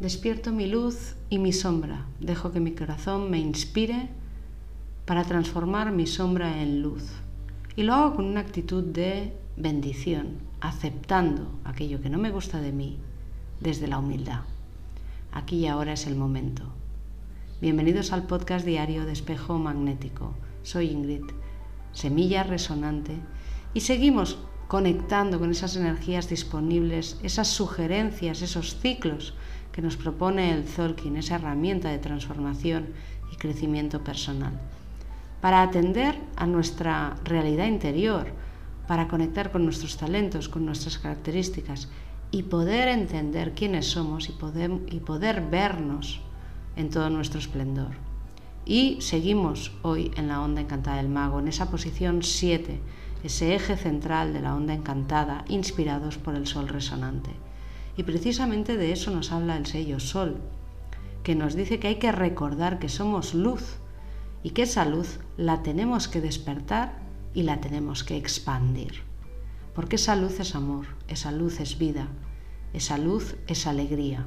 Despierto mi luz y mi sombra. Dejo que mi corazón me inspire para transformar mi sombra en luz. Y lo hago con una actitud de bendición, aceptando aquello que no me gusta de mí desde la humildad. Aquí y ahora es el momento. Bienvenidos al podcast diario de Espejo Magnético. Soy Ingrid, semilla resonante, y seguimos conectando con esas energías disponibles, esas sugerencias, esos ciclos que nos propone el Zolkin, esa herramienta de transformación y crecimiento personal, para atender a nuestra realidad interior, para conectar con nuestros talentos, con nuestras características y poder entender quiénes somos y poder, y poder vernos en todo nuestro esplendor. Y seguimos hoy en la onda encantada del mago, en esa posición 7, ese eje central de la onda encantada, inspirados por el sol resonante. Y precisamente de eso nos habla el sello Sol, que nos dice que hay que recordar que somos luz y que esa luz la tenemos que despertar y la tenemos que expandir. Porque esa luz es amor, esa luz es vida, esa luz es alegría.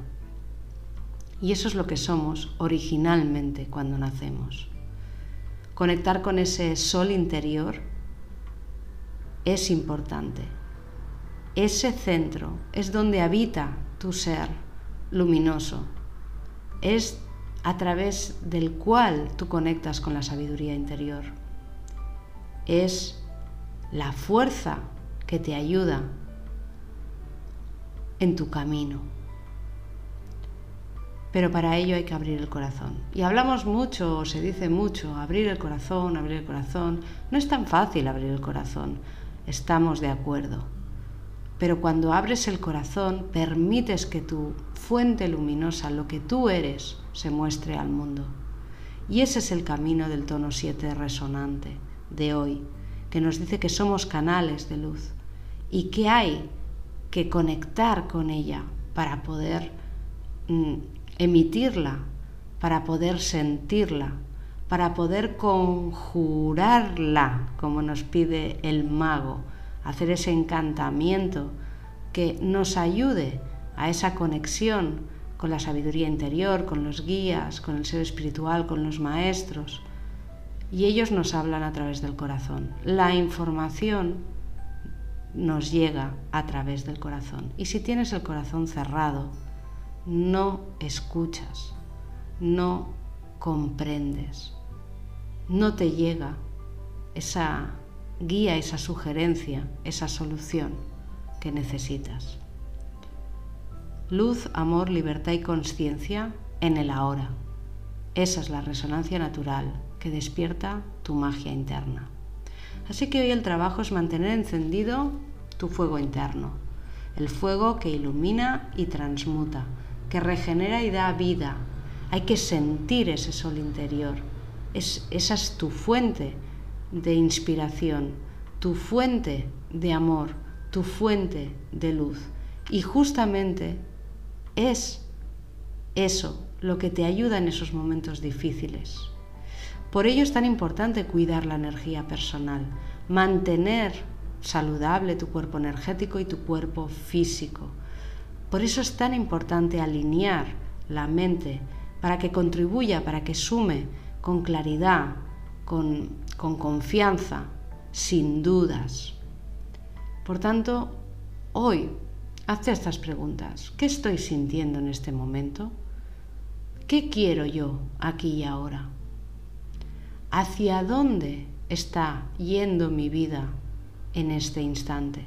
Y eso es lo que somos originalmente cuando nacemos. Conectar con ese sol interior es importante ese centro es donde habita tu ser luminoso. Es a través del cual tú conectas con la sabiduría interior. Es la fuerza que te ayuda en tu camino. Pero para ello hay que abrir el corazón. Y hablamos mucho, se dice mucho, abrir el corazón, abrir el corazón. No es tan fácil abrir el corazón. Estamos de acuerdo pero cuando abres el corazón permites que tu fuente luminosa, lo que tú eres, se muestre al mundo. Y ese es el camino del tono 7 resonante de hoy, que nos dice que somos canales de luz y que hay que conectar con ella para poder mm, emitirla, para poder sentirla, para poder conjurarla, como nos pide el mago, hacer ese encantamiento que nos ayude a esa conexión con la sabiduría interior, con los guías, con el ser espiritual, con los maestros. Y ellos nos hablan a través del corazón. La información nos llega a través del corazón. Y si tienes el corazón cerrado, no escuchas, no comprendes, no te llega esa guía esa sugerencia, esa solución que necesitas. Luz, amor, libertad y conciencia en el ahora. Esa es la resonancia natural que despierta tu magia interna. Así que hoy el trabajo es mantener encendido tu fuego interno, el fuego que ilumina y transmuta, que regenera y da vida. Hay que sentir ese sol interior. Es, esa es tu fuente de inspiración, tu fuente de amor, tu fuente de luz. Y justamente es eso lo que te ayuda en esos momentos difíciles. Por ello es tan importante cuidar la energía personal, mantener saludable tu cuerpo energético y tu cuerpo físico. Por eso es tan importante alinear la mente para que contribuya, para que sume con claridad, con, confianza, sin dudas. Por tanto, hoy, hazte estas preguntas. ¿Qué estoy sintiendo en este momento? ¿Qué quiero yo aquí y ahora? ¿Hacia dónde está yendo mi vida en este instante?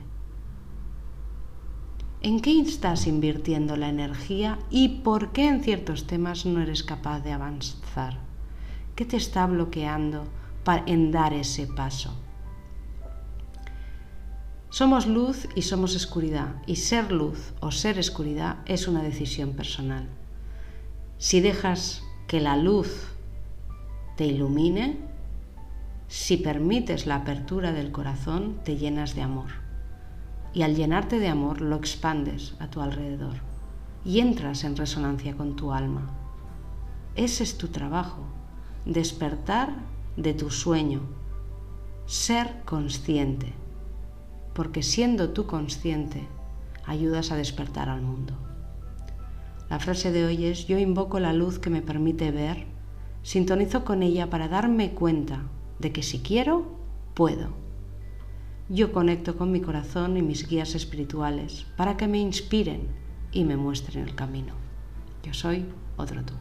¿En qué estás invirtiendo la energía y por qué en ciertos temas no eres capaz de avanzar? ¿Qué te está bloqueando en dar ese paso? Somos luz y somos oscuridad, y ser luz o ser oscuridad es una decisión personal. Si dejas que la luz te ilumine, si permites la apertura del corazón, te llenas de amor. Y al llenarte de amor, lo expandes a tu alrededor y entras en resonancia con tu alma. Ese es tu trabajo, despertar de tu sueño, ser consciente, porque siendo tú consciente, ayudas a despertar al mundo. La frase de hoy es, yo invoco la luz que me permite ver, sintonizo con ella para darme cuenta de que si quiero, puedo. Yo conecto con mi corazón y mis guías espirituales para que me inspiren y me muestren el camino. Yo soy otro tú.